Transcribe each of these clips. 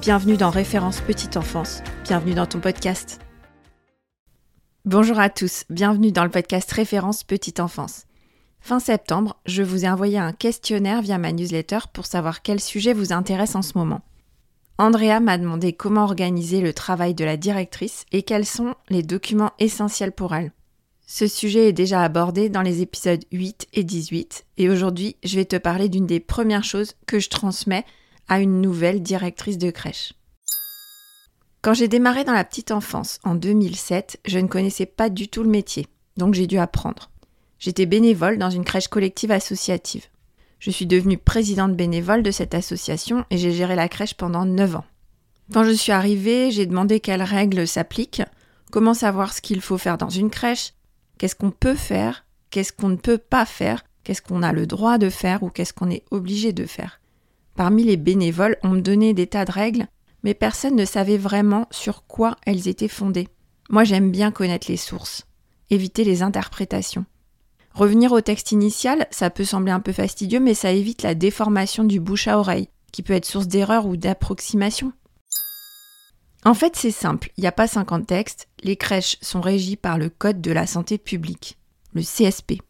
bienvenue dans Référence Petite Enfance, bienvenue dans ton podcast. Bonjour à tous, bienvenue dans le podcast Référence Petite Enfance. Fin septembre, je vous ai envoyé un questionnaire via ma newsletter pour savoir quel sujet vous intéresse en ce moment. Andrea m'a demandé comment organiser le travail de la directrice et quels sont les documents essentiels pour elle. Ce sujet est déjà abordé dans les épisodes 8 et 18 et aujourd'hui je vais te parler d'une des premières choses que je transmets à une nouvelle directrice de crèche. Quand j'ai démarré dans la petite enfance en 2007, je ne connaissais pas du tout le métier, donc j'ai dû apprendre. J'étais bénévole dans une crèche collective associative. Je suis devenue présidente bénévole de cette association et j'ai géré la crèche pendant 9 ans. Quand je suis arrivée, j'ai demandé quelles règles s'appliquent, comment savoir ce qu'il faut faire dans une crèche, qu'est-ce qu'on peut faire, qu'est-ce qu'on ne peut pas faire, qu'est-ce qu'on a le droit de faire ou qu'est-ce qu'on est obligé de faire. Parmi les bénévoles, on me donnait des tas de règles, mais personne ne savait vraiment sur quoi elles étaient fondées. Moi j'aime bien connaître les sources, éviter les interprétations. Revenir au texte initial, ça peut sembler un peu fastidieux, mais ça évite la déformation du bouche à oreille, qui peut être source d'erreur ou d'approximation. En fait, c'est simple, il n'y a pas 50 textes, les crèches sont régies par le Code de la santé publique, le CSP.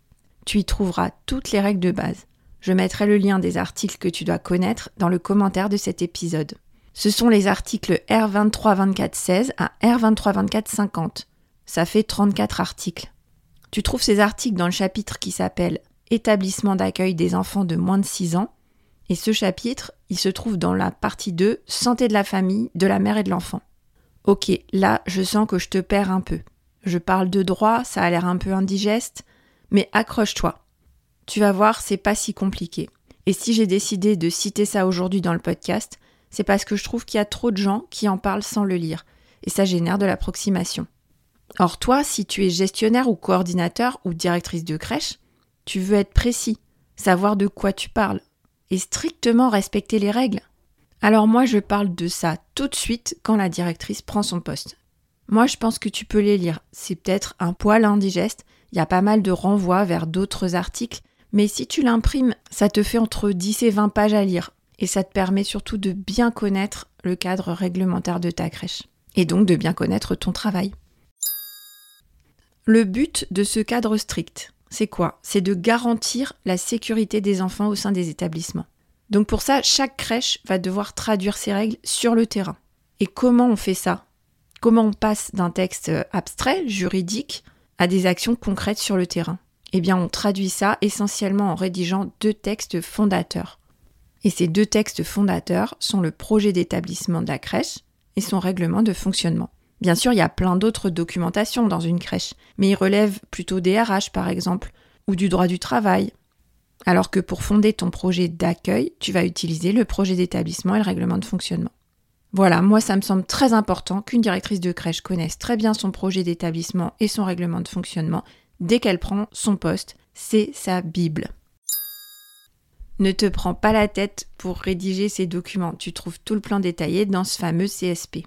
Tu y trouveras toutes les règles de base. Je mettrai le lien des articles que tu dois connaître dans le commentaire de cet épisode. Ce sont les articles R232416 à R232450. Ça fait 34 articles. Tu trouves ces articles dans le chapitre qui s'appelle Établissement d'accueil des enfants de moins de 6 ans. Et ce chapitre, il se trouve dans la partie 2, Santé de la famille, de la mère et de l'enfant. Ok, là, je sens que je te perds un peu. Je parle de droit, ça a l'air un peu indigeste, mais accroche-toi. Tu vas voir, c'est pas si compliqué. Et si j'ai décidé de citer ça aujourd'hui dans le podcast, c'est parce que je trouve qu'il y a trop de gens qui en parlent sans le lire, et ça génère de l'approximation. Or toi, si tu es gestionnaire ou coordinateur ou directrice de crèche, tu veux être précis, savoir de quoi tu parles, et strictement respecter les règles. Alors moi, je parle de ça tout de suite quand la directrice prend son poste. Moi, je pense que tu peux les lire. C'est peut-être un poil indigeste, il y a pas mal de renvois vers d'autres articles mais si tu l'imprimes, ça te fait entre 10 et 20 pages à lire. Et ça te permet surtout de bien connaître le cadre réglementaire de ta crèche. Et donc de bien connaître ton travail. Le but de ce cadre strict, c'est quoi? C'est de garantir la sécurité des enfants au sein des établissements. Donc pour ça, chaque crèche va devoir traduire ces règles sur le terrain. Et comment on fait ça? Comment on passe d'un texte abstrait, juridique, à des actions concrètes sur le terrain? Eh bien on traduit ça essentiellement en rédigeant deux textes fondateurs. Et ces deux textes fondateurs sont le projet d'établissement de la crèche et son règlement de fonctionnement. Bien sûr, il y a plein d'autres documentations dans une crèche, mais ils relèvent plutôt des RH par exemple, ou du droit du travail. Alors que pour fonder ton projet d'accueil, tu vas utiliser le projet d'établissement et le règlement de fonctionnement. Voilà, moi ça me semble très important qu'une directrice de crèche connaisse très bien son projet d'établissement et son règlement de fonctionnement dès qu'elle prend son poste. C'est sa Bible. Ne te prends pas la tête pour rédiger ces documents. Tu trouves tout le plan détaillé dans ce fameux CSP.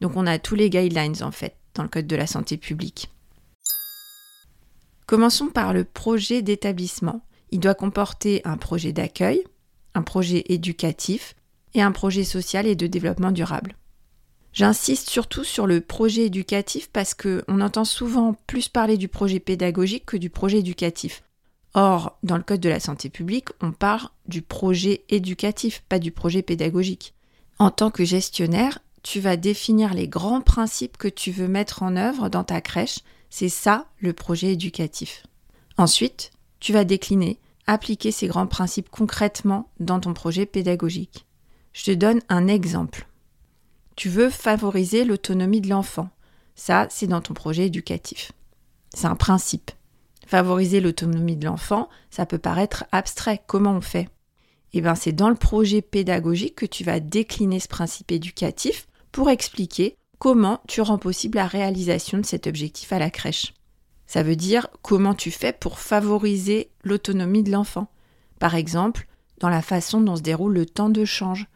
Donc on a tous les guidelines en fait dans le Code de la santé publique. Commençons par le projet d'établissement. Il doit comporter un projet d'accueil, un projet éducatif et un projet social et de développement durable. J'insiste surtout sur le projet éducatif parce qu'on entend souvent plus parler du projet pédagogique que du projet éducatif. Or, dans le Code de la santé publique, on parle du projet éducatif, pas du projet pédagogique. En tant que gestionnaire, tu vas définir les grands principes que tu veux mettre en œuvre dans ta crèche. C'est ça le projet éducatif. Ensuite, tu vas décliner, appliquer ces grands principes concrètement dans ton projet pédagogique. Je te donne un exemple. Tu veux favoriser l'autonomie de l'enfant. Ça, c'est dans ton projet éducatif. C'est un principe. Favoriser l'autonomie de l'enfant, ça peut paraître abstrait. Comment on fait? Eh bien, c'est dans le projet pédagogique que tu vas décliner ce principe éducatif pour expliquer comment tu rends possible la réalisation de cet objectif à la crèche. Ça veut dire comment tu fais pour favoriser l'autonomie de l'enfant. Par exemple, dans la façon dont se déroule le temps de change.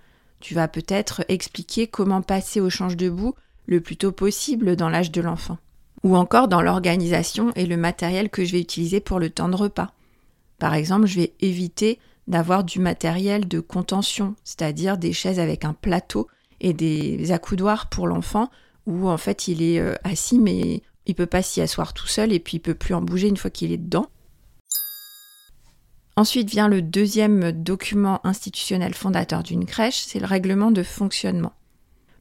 Tu vas peut-être expliquer comment passer au change debout le plus tôt possible dans l'âge de l'enfant. Ou encore dans l'organisation et le matériel que je vais utiliser pour le temps de repas. Par exemple, je vais éviter d'avoir du matériel de contention, c'est-à-dire des chaises avec un plateau et des accoudoirs pour l'enfant où en fait il est euh, assis mais il peut pas s'y asseoir tout seul et puis il peut plus en bouger une fois qu'il est dedans. Ensuite vient le deuxième document institutionnel fondateur d'une crèche, c'est le règlement de fonctionnement.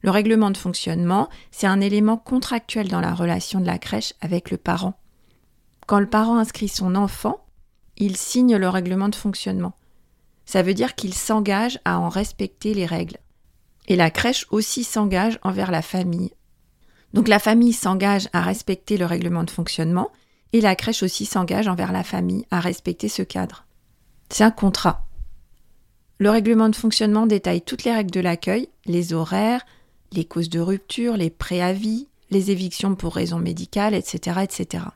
Le règlement de fonctionnement, c'est un élément contractuel dans la relation de la crèche avec le parent. Quand le parent inscrit son enfant, il signe le règlement de fonctionnement. Ça veut dire qu'il s'engage à en respecter les règles. Et la crèche aussi s'engage envers la famille, donc la famille s'engage à respecter le règlement de fonctionnement et la crèche aussi s'engage envers la famille à respecter ce cadre. C'est un contrat. Le règlement de fonctionnement détaille toutes les règles de l'accueil, les horaires, les causes de rupture, les préavis, les évictions pour raisons médicales, etc., etc.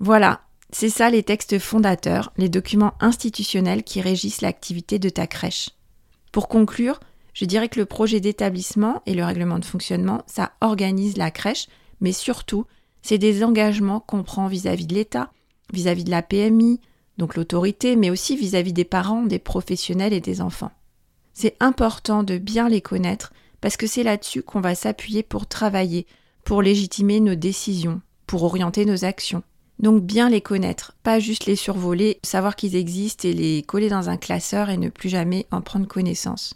Voilà, c'est ça les textes fondateurs, les documents institutionnels qui régissent l'activité de ta crèche. Pour conclure, je dirais que le projet d'établissement et le règlement de fonctionnement, ça organise la crèche, mais surtout, c'est des engagements qu'on prend vis-à-vis de l'État, vis-à-vis de la PMI, donc l'autorité, mais aussi vis-à-vis des parents, des professionnels et des enfants. C'est important de bien les connaître parce que c'est là-dessus qu'on va s'appuyer pour travailler, pour légitimer nos décisions, pour orienter nos actions. Donc bien les connaître, pas juste les survoler, savoir qu'ils existent et les coller dans un classeur et ne plus jamais en prendre connaissance.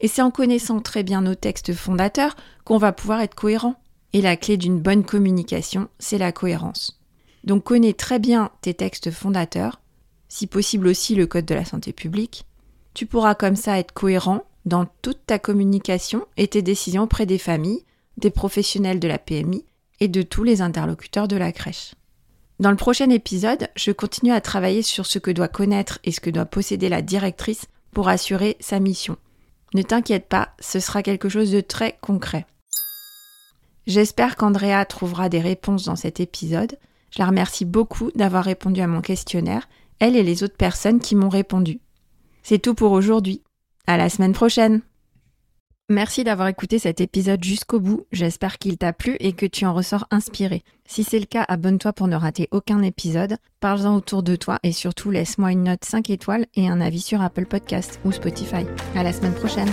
Et c'est en connaissant très bien nos textes fondateurs qu'on va pouvoir être cohérent. Et la clé d'une bonne communication, c'est la cohérence. Donc connais très bien tes textes fondateurs, si possible aussi le Code de la santé publique. Tu pourras comme ça être cohérent dans toute ta communication et tes décisions auprès des familles, des professionnels de la PMI et de tous les interlocuteurs de la crèche. Dans le prochain épisode, je continue à travailler sur ce que doit connaître et ce que doit posséder la directrice pour assurer sa mission. Ne t'inquiète pas, ce sera quelque chose de très concret. J'espère qu'Andrea trouvera des réponses dans cet épisode. Je la remercie beaucoup d'avoir répondu à mon questionnaire, elle et les autres personnes qui m'ont répondu. C'est tout pour aujourd'hui. À la semaine prochaine! Merci d'avoir écouté cet épisode jusqu'au bout. J'espère qu'il t'a plu et que tu en ressors inspiré. Si c'est le cas, abonne-toi pour ne rater aucun épisode. Parle-en autour de toi et surtout laisse-moi une note 5 étoiles et un avis sur Apple Podcast ou Spotify. À la semaine prochaine.